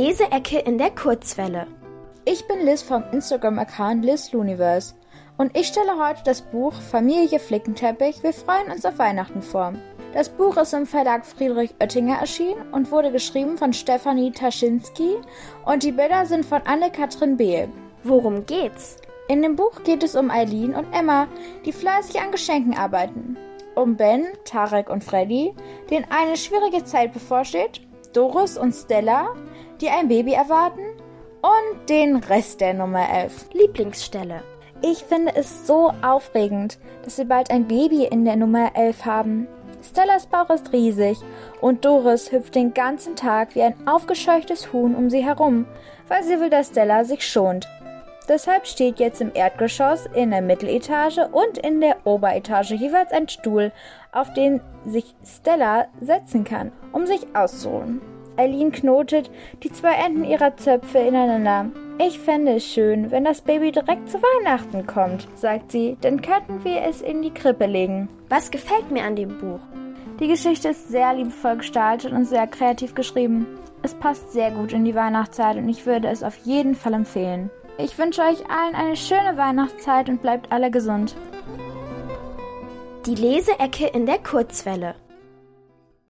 Leseecke in der Kurzwelle. Ich bin Liz vom Instagram-Account LizLuniverse und ich stelle heute das Buch Familie Flickenteppich, wir freuen uns auf Weihnachten vor. Das Buch ist im Verlag Friedrich Oettinger erschienen und wurde geschrieben von Stefanie Taschinski und die Bilder sind von Anne-Katrin Behl. Worum geht's? In dem Buch geht es um Eileen und Emma, die fleißig an Geschenken arbeiten. Um Ben, Tarek und Freddy, denen eine schwierige Zeit bevorsteht, Doris und Stella, die ein Baby erwarten und den Rest der Nummer 11. Lieblingsstelle. Ich finde es so aufregend, dass wir bald ein Baby in der Nummer 11 haben. Stellas Bauch ist riesig und Doris hüpft den ganzen Tag wie ein aufgescheuchtes Huhn um sie herum, weil sie will, dass Stella sich schont. Deshalb steht jetzt im Erdgeschoss, in der Mitteletage und in der Oberetage jeweils ein Stuhl, auf den sich Stella setzen kann, um sich auszuruhen. Eileen knotet die zwei Enden ihrer Zöpfe ineinander. Ich fände es schön, wenn das Baby direkt zu Weihnachten kommt, sagt sie, dann könnten wir es in die Krippe legen. Was gefällt mir an dem Buch? Die Geschichte ist sehr liebevoll gestaltet und sehr kreativ geschrieben. Es passt sehr gut in die Weihnachtszeit und ich würde es auf jeden Fall empfehlen. Ich wünsche euch allen eine schöne Weihnachtszeit und bleibt alle gesund. Die Leseecke in der Kurzwelle.